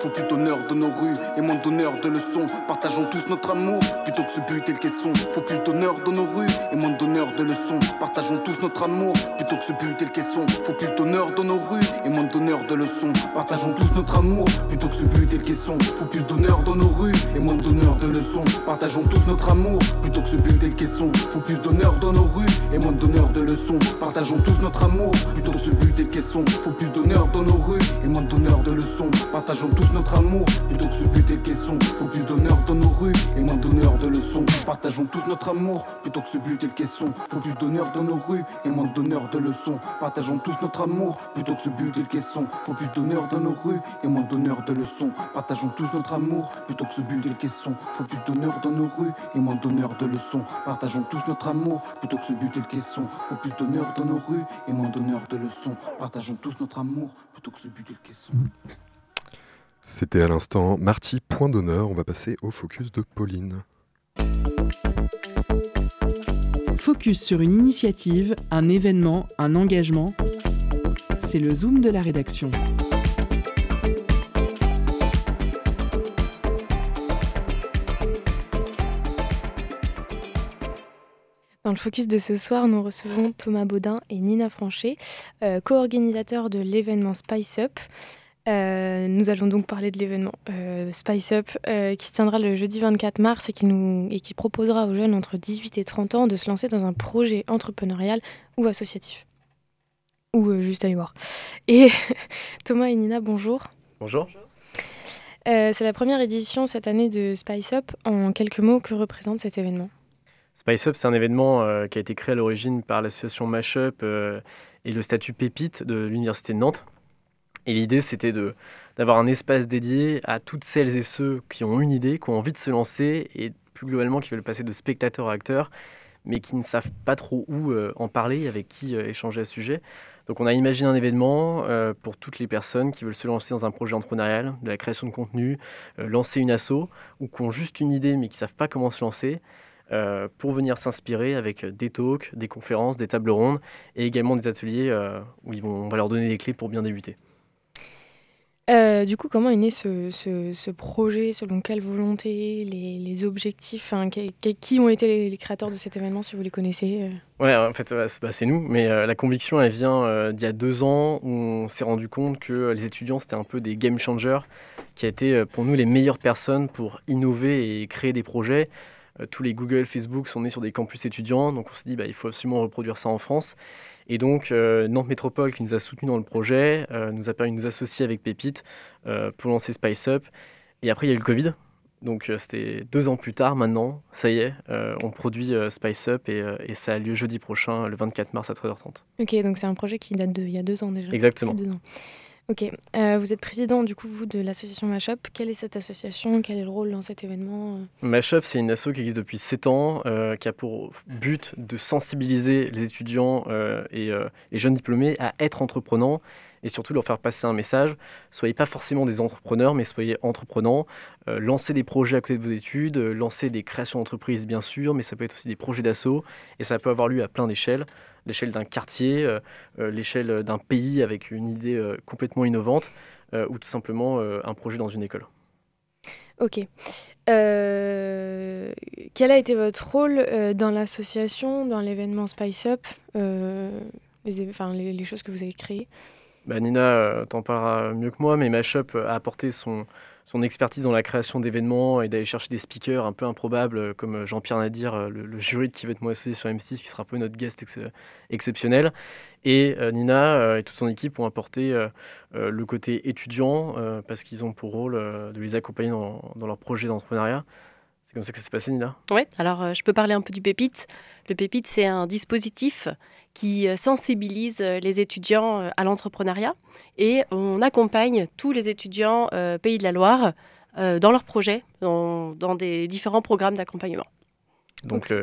Faut plus d'honneur dans nos rues et moins d'honneur de leçons. Partageons tous notre amour plutôt que ce but et le caisson. Faut plus d'honneur dans nos rues et moins d'honneur de leçons. Partageons tous notre amour plutôt que ce but et le caisson. Faut plus d'honneur dans nos rues et moins d'honneur de leçons. Partageons tous notre amour plutôt que ce but et le caisson. Faut plus d'honneur dans nos rues et moins d'honneur de leçons. Partageons tous notre amour plutôt que ce but et le caisson. Faut plus d'honneur dans nos rues et moins d'honneur de leçons. Partageons tous notre amour plutôt que ce but et le caisson. Faut plus d'honneur dans nos rues et moins d'honneur de leçons. Partageons tous notre amour plutôt que ce but et le caisson. Faut plus d'honneur dans nos rues et moins d'honneur de leçons. Partageons tous notre amour plutôt que ce but et le caisson. Faut plus d'honneur dans nos rues et moins d'honneur de leçons. Partageons tous notre amour plutôt que ce but et le caisson. Faut plus d'honneur dans nos rues et moins d'honneur de leçons. Partageons tous notre amour plutôt que ce but et le caisson. Faut plus d'honneur dans nos rues et moins d'honneur de leçons. Partageons tous notre amour plutôt que ce but et le caisson. Faut plus d'honneur dans nos rues et moins d'honneur de leçons. Partageons tous notre amour plutôt que ce but et le caisson. C'était à l'instant Marty, point d'honneur. On va passer au focus de Pauline. Focus sur une initiative, un événement, un engagement. C'est le zoom de la rédaction. Dans le focus de ce soir, nous recevons Thomas Baudin et Nina Franchet, euh, co-organisateurs de l'événement Spice Up. Euh, nous allons donc parler de l'événement euh, Spice Up euh, qui se tiendra le jeudi 24 mars et qui, nous, et qui proposera aux jeunes entre 18 et 30 ans de se lancer dans un projet entrepreneurial ou associatif. Ou juste aller voir. Et [LAUGHS] Thomas et Nina, bonjour. Bonjour. C'est la première édition cette année de Spice Up. En quelques mots, que représente cet événement? Spice Up, c'est un événement qui a été créé à l'origine par l'association Mashup et le statut Pépite de l'Université de Nantes et l'idée, c'était d'avoir un espace dédié à toutes celles et ceux qui ont une idée, qui ont envie de se lancer et plus globalement qui veulent passer de spectateurs à acteurs, mais qui ne savent pas trop où euh, en parler, avec qui euh, échanger à ce sujet. Donc on a imaginé un événement euh, pour toutes les personnes qui veulent se lancer dans un projet entrepreneurial, de la création de contenu, lancer une asso, ou qui ont juste une idée mais qui ne savent pas comment se lancer. pour venir s'inspirer avec des talks, des conférences, des tables rondes et également des ateliers où ils vont, on va leur donner des clés pour bien débuter. Euh, du coup, comment est né ce, ce, projet Selon quelle volonté Les, les objectifs Qui ont été les, créateurs de cet événement, si vous les connaissez euh? Ouais, en fait, c'est nous. Mais euh, la conviction, elle vient d'il y a deux ans où on s'est rendu compte que les étudiants, c'était un peu des game changers qui étaient pour nous les meilleures personnes pour innover et créer des projets. tous les Google, Facebook sont nés sur des campus étudiants. Donc on s'est dit, bah, il faut absolument reproduire ça en France. Et donc, euh, Nantes Métropole, qui nous a soutenus dans le projet, euh, nous a permis de nous associer avec Pépite euh, pour lancer Spice Up. Et après, il y a eu le Covid. Donc, c'était deux ans plus tard maintenant. Ça y est, on produit Spice Up et, et, ça a lieu jeudi prochain, le 24 mars à 13h30. Ok, donc c'est un projet qui date d'il y a deux ans déjà. Exactement. Ok, euh, vous êtes président du coup vous de l'association Mashup. Quelle est cette association? Quel est le rôle dans cet événement? Mashup, c'est une asso qui existe depuis 7 ans, euh, qui a pour but de sensibiliser les étudiants euh, et, et, jeunes diplômés à être entrepreneurs et surtout leur faire passer un message. Soyez pas forcément des entrepreneurs, mais soyez entreprenants. lancez des projets à côté de vos études, lancez des créations d'entreprises bien sûr, mais ça peut être aussi des projets d'assaut et ça peut avoir lieu à plein d'échelles l'échelle d'un quartier, euh, euh, l'échelle d'un pays avec une idée euh, complètement innovante, ou tout simplement un projet dans une école. Ok. quel a été votre rôle dans l'association, dans l'événement Spice Up, enfin, les, choses que vous avez créées? Bah, Nina t'en parlera mieux que moi, mais Mashup a apporté son, expertise dans la création d'événements et d'aller chercher des speakers un peu improbables euh, comme euh, Jean-Pierre Nadir, euh, le, le, jury qui va être moi associé sur M6, qui sera un peu notre guest exceptionnel. Et Nina et toute son équipe ont apporté le côté étudiant parce qu'ils ont pour rôle de les accompagner dans, dans leur projet d'entrepreneuriat. C'est comme ça que ça s'est passé, Nina? Oui, alors je peux parler un peu du Pépite. Le Pépite, c'est un dispositif qui euh, sensibilise euh, les étudiants euh, à l'entrepreneuriat et on accompagne tous les étudiants Pays de la Loire dans leurs projets, dans, des différents programmes d'accompagnement. Donc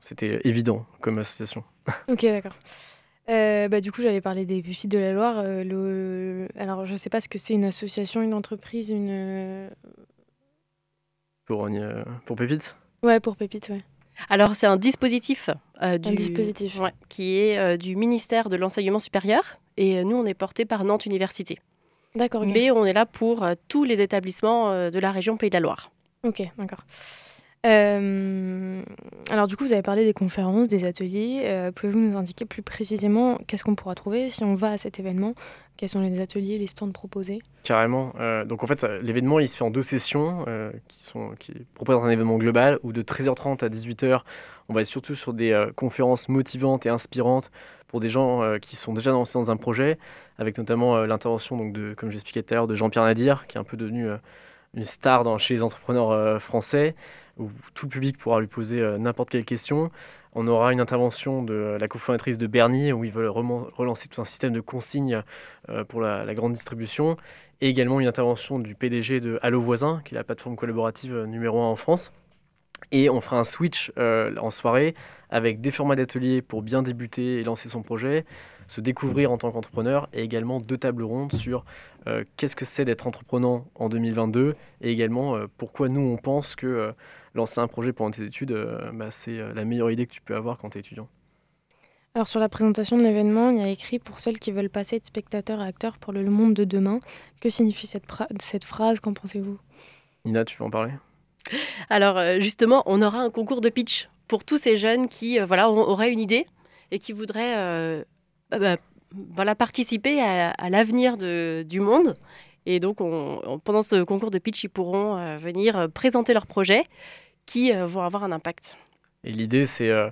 c'était évident comme association. [LAUGHS] Ok, d'accord. bah, du coup, j'allais parler des Pépites de la Loire. le... Alors, je ne sais pas ce que c'est une association, une entreprise, une... Pour, pour Pépites Ouais, pour Pépites, ouais. Alors, c'est un dispositif, euh, du, dispositif. qui est euh, du ministère de l'Enseignement supérieur. Et euh, nous, on est porté par Nantes Université. D'accord. Mais on est là pour tous les établissements de la région Pays de la Loire. Ok, d'accord. Alors du coup, vous avez parlé des conférences, des ateliers. Pouvez-vous nous indiquer plus précisément qu'est-ce qu'on pourra trouver si on va à cet événement? Quels sont les ateliers, les stands proposés? Carrément. Euh, donc en fait, l'événement il se fait en deux sessions euh, qui, sont, qui proposent un événement global où de 13h30 à 18h, on va être surtout sur des euh, conférences motivantes et inspirantes pour des gens qui sont déjà lancés dans un projet, avec notamment l'intervention de, comme j'expliquais tout à l'heure, de Jean-Pierre Nadir, qui est un peu devenu une star chez les entrepreneurs français, où tout le public pourra lui poser n'importe quelle question. On aura une intervention de la cofondatrice de Bernie où ils veulent relancer tout un système de consignes euh, pour la, grande distribution et également une intervention du PDG de Allo Voisin, qui est la plateforme collaborative euh, numéro 1 en France. Et on fera un switch euh, en soirée avec des formats d'ateliers pour bien débuter et lancer son projet, se découvrir en tant qu'entrepreneur et également deux tables rondes sur qu'est-ce que c'est d'être entreprenant en 2022 et également pourquoi nous on pense que lancer un projet pendant tes études, euh, bah, c'est euh, la meilleure idée que tu peux avoir quand tu es étudiant. Alors sur la présentation de l'événement, il y a écrit pour celles qui veulent passer de spectateurs à acteurs pour le monde de demain. Que signifie cette, cette phrase? Qu'en pensez-vous? Nina, tu veux en parler? Alors euh, justement, on aura un concours de pitch pour tous ces jeunes qui voilà, auraient une idée et qui voudraient bah, bah, voilà, participer à, l'avenir du monde. Et donc, pendant ce concours de pitch, ils pourront venir présenter leur projet qui euh, vont avoir un impact. Et l'idée, c'est euh,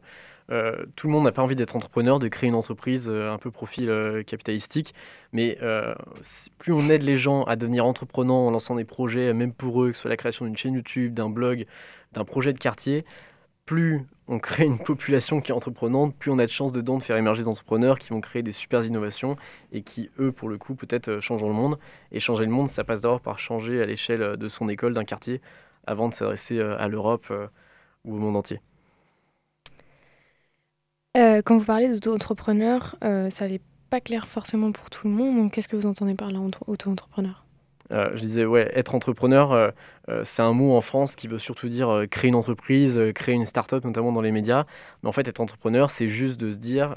euh, tout le monde n'a pas envie d'être entrepreneur, de créer une entreprise un peu profil capitalistique, mais plus on aide les gens à devenir entrepreneurs en lançant des projets, même pour eux, que ce soit la création d'une chaîne YouTube, d'un blog, d'un projet de quartier, plus on crée une population qui est entreprenante, plus on a de chances dedans de faire émerger des entrepreneurs qui vont créer des super innovations et qui, eux, pour le coup, peut-être changeront le monde. Et changer le monde, ça passe d'abord par changer à l'échelle de son école, d'un quartier, avant de s'adresser euh, à l'Europe euh, ou au monde entier. Euh, quand vous parlez d'auto-entrepreneur, ça n'est pas clair forcément pour tout le monde. Donc, qu'est-ce que vous entendez par là, auto-entrepreneur Euh, je disais, ouais, être entrepreneur, euh, euh, c'est un mot en France qui veut surtout dire créer une entreprise, créer une start-up, notamment dans les médias. Mais en fait, être entrepreneur, c'est juste de se dire,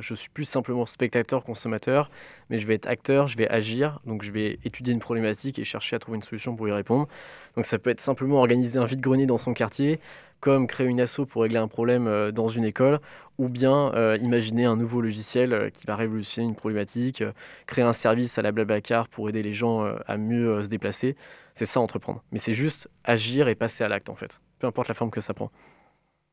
je suis plus simplement spectateur, consommateur, mais je vais être acteur, je vais agir, donc je vais étudier une problématique et chercher à trouver une solution pour y répondre. Donc ça peut être simplement organiser un vide-grenier dans son quartier, comme créer une asso pour régler un problème dans une école, ou bien euh, imaginer un nouveau logiciel euh, qui va révolutionner une problématique, euh, créer un service à la Blablacar pour aider les gens à mieux se déplacer. C'est ça entreprendre. Mais c'est juste agir et passer à l'acte en fait, peu importe la forme que ça prend.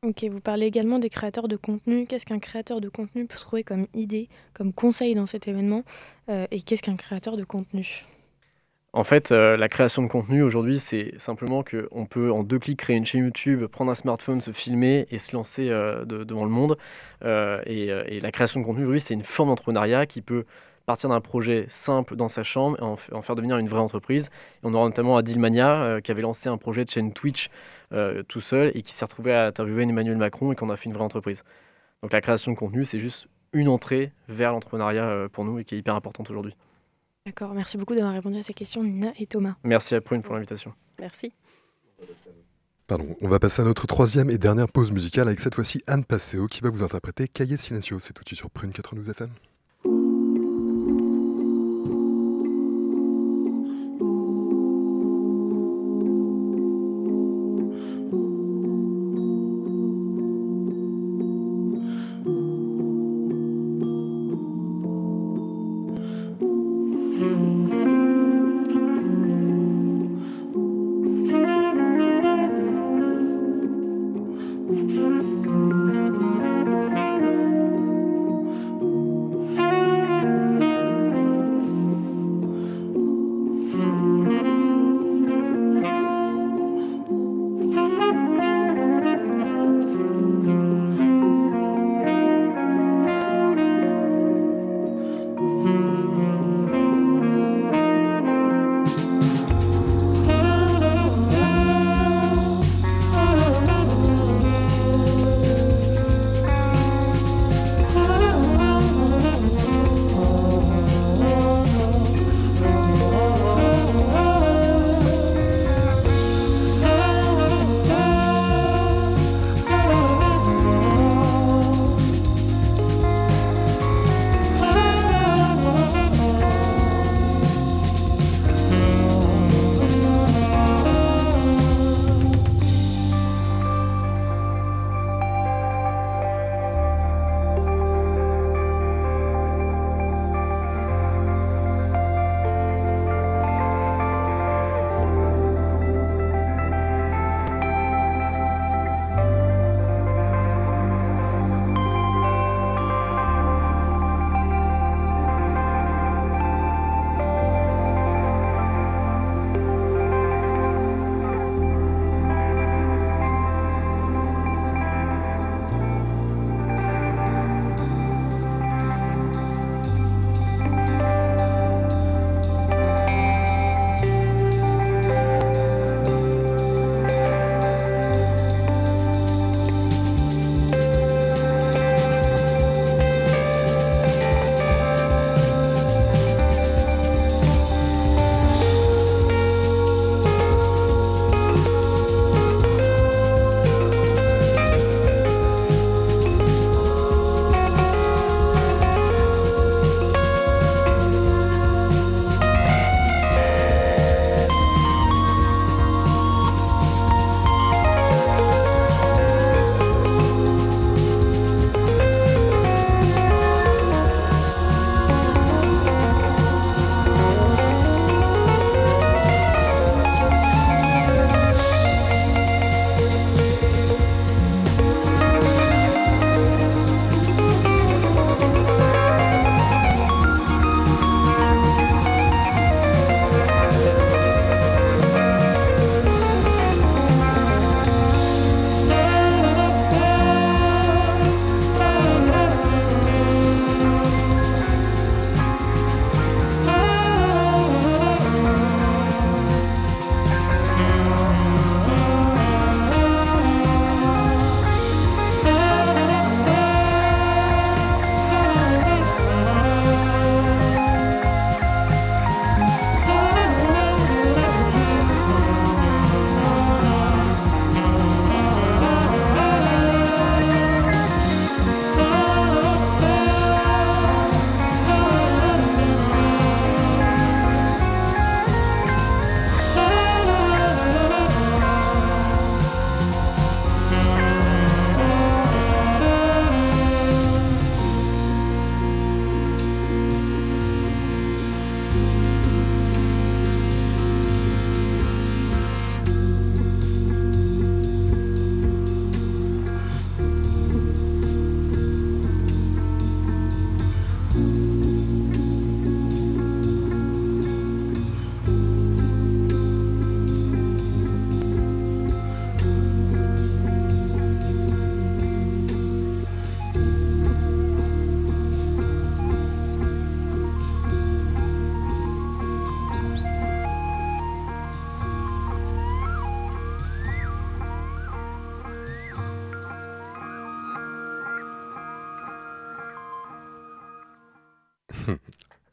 Ok, vous parlez également des créateurs de contenu. Qu'est-ce qu'un créateur de contenu peut trouver comme idée, comme conseil dans cet événement Et qu'est-ce qu'un créateur de contenu? En fait, euh, la création de contenu aujourd'hui, c'est simplement qu'on peut en deux clics créer une chaîne YouTube, prendre un smartphone, se filmer et se lancer euh, devant le monde. Euh, et, la création de contenu aujourd'hui, c'est une forme d'entrepreneuriat qui peut partir d'un projet simple dans sa chambre et en, faire devenir une vraie entreprise. on aura notamment Adil Mania qui avait lancé un projet de chaîne Twitch tout seul et qui s'est retrouvé à interviewer Emmanuel Macron et qu'on a fait une vraie entreprise. Donc la création de contenu, c'est juste une entrée vers l'entrepreneuriat pour nous et qui est hyper importante aujourd'hui. D'accord, merci beaucoup d'avoir répondu à ces questions, Nina et Thomas. Merci à Prune pour l'invitation. Merci. Pardon, on va passer à notre troisième et dernière pause musicale avec cette fois-ci Anne Passeo qui va vous interpréter Cahiers Silencio. C'est tout de suite sur Prune 92 FM.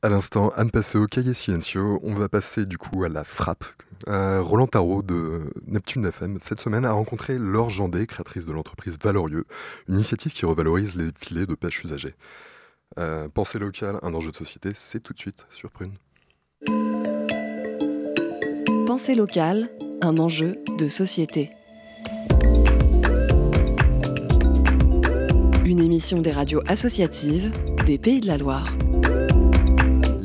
À l'instant, Anne Passeo, Cahier Silencio. On va passer du coup à la frappe. Euh, Roland Tarot de Neptune FM, cette semaine, a rencontré Laure Jandé, créatrice de l'entreprise Valorieux, une initiative qui revalorise les filets de pêche usagés. Euh, pensée locale, un enjeu de société, c'est tout de suite sur Prune. Pensée locale, un enjeu de société. Une émission des radios associatives des Pays de la Loire.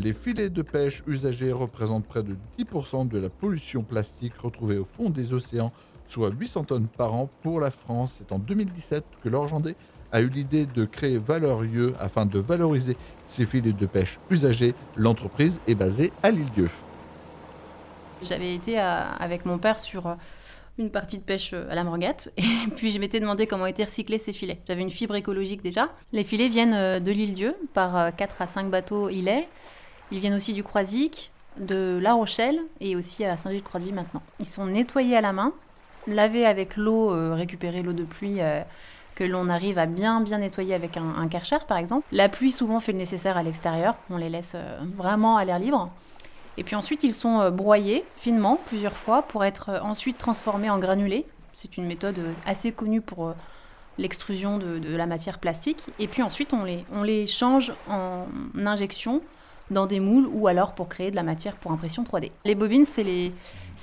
Les filets de pêche usagés représentent près de 10% de la pollution plastique retrouvée au fond des océans, soit 800 tonnes par an pour la France. C'est en 2017 que l'Orgendais a eu l'idée de créer Valorieux afin de valoriser ces filets de pêche usagés. L'entreprise est basée à l'île-dieu. J'avais été avec mon père sur une partie de pêche euh, à la morgate. [LAUGHS] Et puis je m'étais demandé comment étaient recyclés ces filets. J'avais une fibre écologique déjà. Les filets viennent euh, de l'île Dieu par 4 euh, à 5 bateaux îlets. Ils viennent aussi du Croisic, de La Rochelle et aussi à Saint-Gilles-Croix-de-Vie maintenant. Ils sont nettoyés à la main, lavés avec l'eau, récupérer l'eau de pluie que l'on arrive à bien bien nettoyer avec un, un karcher par exemple. La pluie souvent fait le nécessaire à l'extérieur, on les laisse vraiment à l'air libre. Et puis ensuite, ils sont euh, broyés finement plusieurs fois pour être euh, ensuite transformés en granulés. C'est une méthode euh, assez connue pour l'extrusion de, la matière plastique. Et puis ensuite, on les change en injection dans des moules ou alors pour créer de la matière pour impression 3D. Les bobines, c'est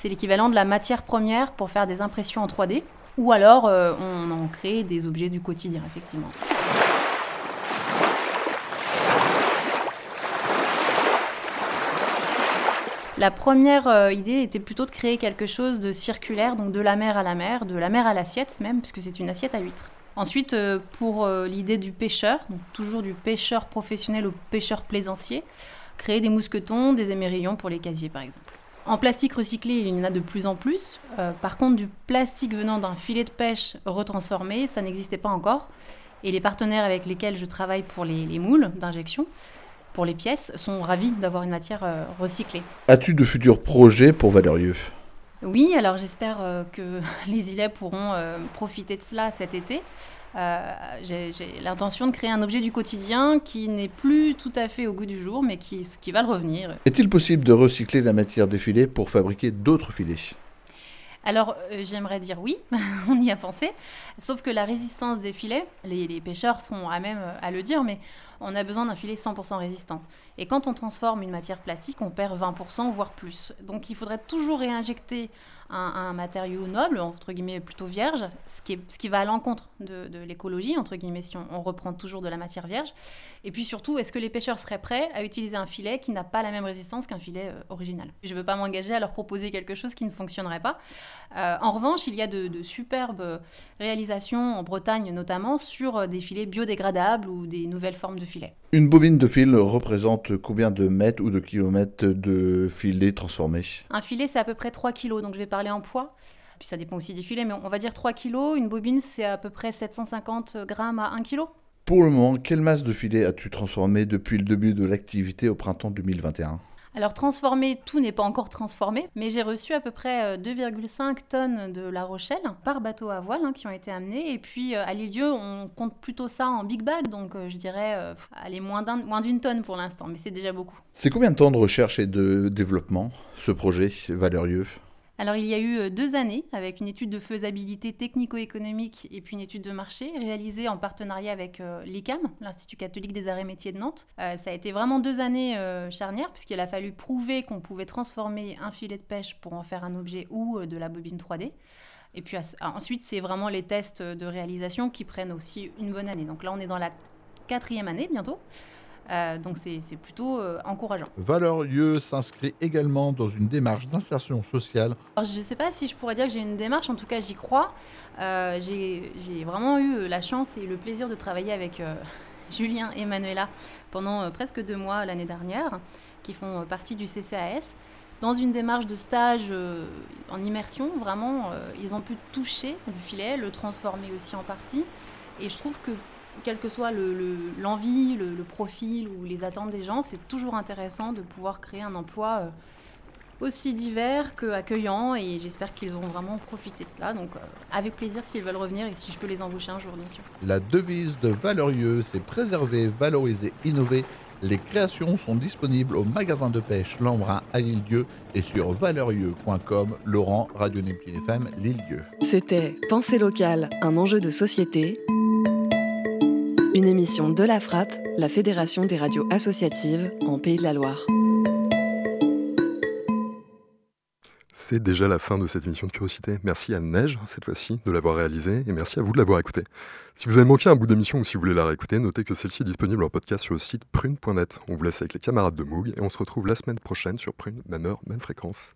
l'équivalent de la matière première pour faire des impressions en 3D. Ou alors, on en crée des objets du quotidien, effectivement. La première euh, idée était plutôt de créer quelque chose de circulaire, donc de la mer à la mer, de la mer à l'assiette même, puisque c'est une assiette à huîtres. Ensuite, euh, pour euh, l'idée du pêcheur, donc toujours du pêcheur professionnel au pêcheur plaisancier, créer des mousquetons, des émerillons pour les casiers par exemple. En plastique recyclé, il y en a de plus en plus. par contre, du plastique venant d'un filet de pêche retransformé, ça n'existait pas encore. Et les partenaires avec lesquels je travaille pour les moules d'injection pour les pièces sont ravis d'avoir une matière euh, recyclée. As-tu de futurs projets pour Valérieux Oui, alors j'espère euh, que [LAUGHS] les îlets pourront euh, profiter de cela cet été. J'ai l'intention de créer un objet du quotidien qui n'est plus tout à fait au goût du jour, mais qui, qui va le revenir. Est-il possible de recycler la matière des filets pour fabriquer d'autres filets? Alors, j'aimerais dire oui, [LAUGHS] on y a pensé, sauf que la résistance des filets, les, les, pêcheurs sont à même à le dire, mais on a besoin d'un filet 100% résistant. Et quand on transforme une matière plastique, on perd 20%, voire plus. Donc il faudrait toujours réinjecter un, matériau noble, entre guillemets plutôt vierge, ce qui, ce qui va à l'encontre de, l'écologie, entre guillemets, si on, reprend toujours de la matière vierge. Et puis surtout, est-ce que les pêcheurs seraient prêts à utiliser un filet qui n'a pas la même résistance qu'un filet euh, original? Je ne veux pas m'engager à leur proposer quelque chose qui ne fonctionnerait pas. Euh, en revanche, il y a de, superbes réalisations en Bretagne notamment sur euh, des filets biodégradables ou des nouvelles formes de filets. Une bobine de fil représente combien de mètres ou de kilomètres de filet transformé Un filet, c'est à peu près 3 kilos, donc je vais parler en poids. Puis ça dépend aussi des filets, mais on va dire 3 kilos. Une bobine, c'est à peu près 750 grammes à 1 kilo. Pour le moment, quelle masse de filet as-tu transformé depuis le début de l'activité au printemps 2021 alors transformé, tout n'est pas encore transformé, mais j'ai reçu à peu près 2,5 euh, tonnes de La Rochelle par bateau à voile hein, qui ont été amenés. Et puis euh, à l'île-dieu, on compte plutôt ça en big bag, donc euh, je dirais allez, moins d'une tonne pour l'instant, mais c'est déjà beaucoup. C'est combien de temps de recherche et de développement ce projet Valerieux alors il y a eu euh, deux années avec une étude de faisabilité technico-économique et puis une étude de marché réalisée en partenariat avec euh, l'ICAM, l'Institut catholique des arts et métiers de Nantes. Euh, ça a été vraiment deux années charnières puisqu'il a fallu prouver qu'on pouvait transformer un filet de pêche pour en faire un objet ou de la bobine 3D. Et puis ensuite, c'est vraiment les tests de réalisation qui prennent aussi une bonne année. Donc là, on est dans la quatrième année bientôt. Euh, donc c'est plutôt euh, encourageant. Valorieux s'inscrit également dans une démarche d'insertion sociale. Alors, je ne sais pas si je pourrais dire que j'ai une démarche, en tout cas j'y crois. Euh, j'ai vraiment eu la chance et le plaisir de travailler avec [LAUGHS] Julien et Manuela pendant presque deux mois l'année dernière, qui font partie du CCAS. Dans une démarche de stage en immersion, vraiment, ils ont pu toucher le filet, le transformer aussi en partie. Et je trouve que quel que soit l'envie, le, le, profil ou les attentes des gens, c'est toujours intéressant de pouvoir créer un emploi euh, aussi divers que accueillant et j'espère qu'ils auront vraiment profité de cela. Donc euh, avec plaisir s'ils veulent revenir et si je peux les embaucher un jour bien sûr. La devise de Valorieux, c'est préserver, valoriser, innover Les créations sont disponibles au magasin de pêche Lambrin à Lille-Dieu et sur valeurieux.com. Laurent, Radio Neptune FM, Lille-Dieu. C'était Pensée locale, un enjeu de société. Une émission de la Frappe, la Fédération des radios associatives en Pays de la Loire. C'est déjà la fin de cette émission de curiosité. Merci à Neige, cette fois-ci, de l'avoir réalisée, et merci à vous de l'avoir écoutée. Si vous avez manqué un bout d'émission ou si vous voulez la réécouter, notez que celle-ci est disponible en podcast sur le site prune.net. On vous laisse avec les camarades de Moog, et on se retrouve la semaine prochaine sur Prune, même heure, même fréquence.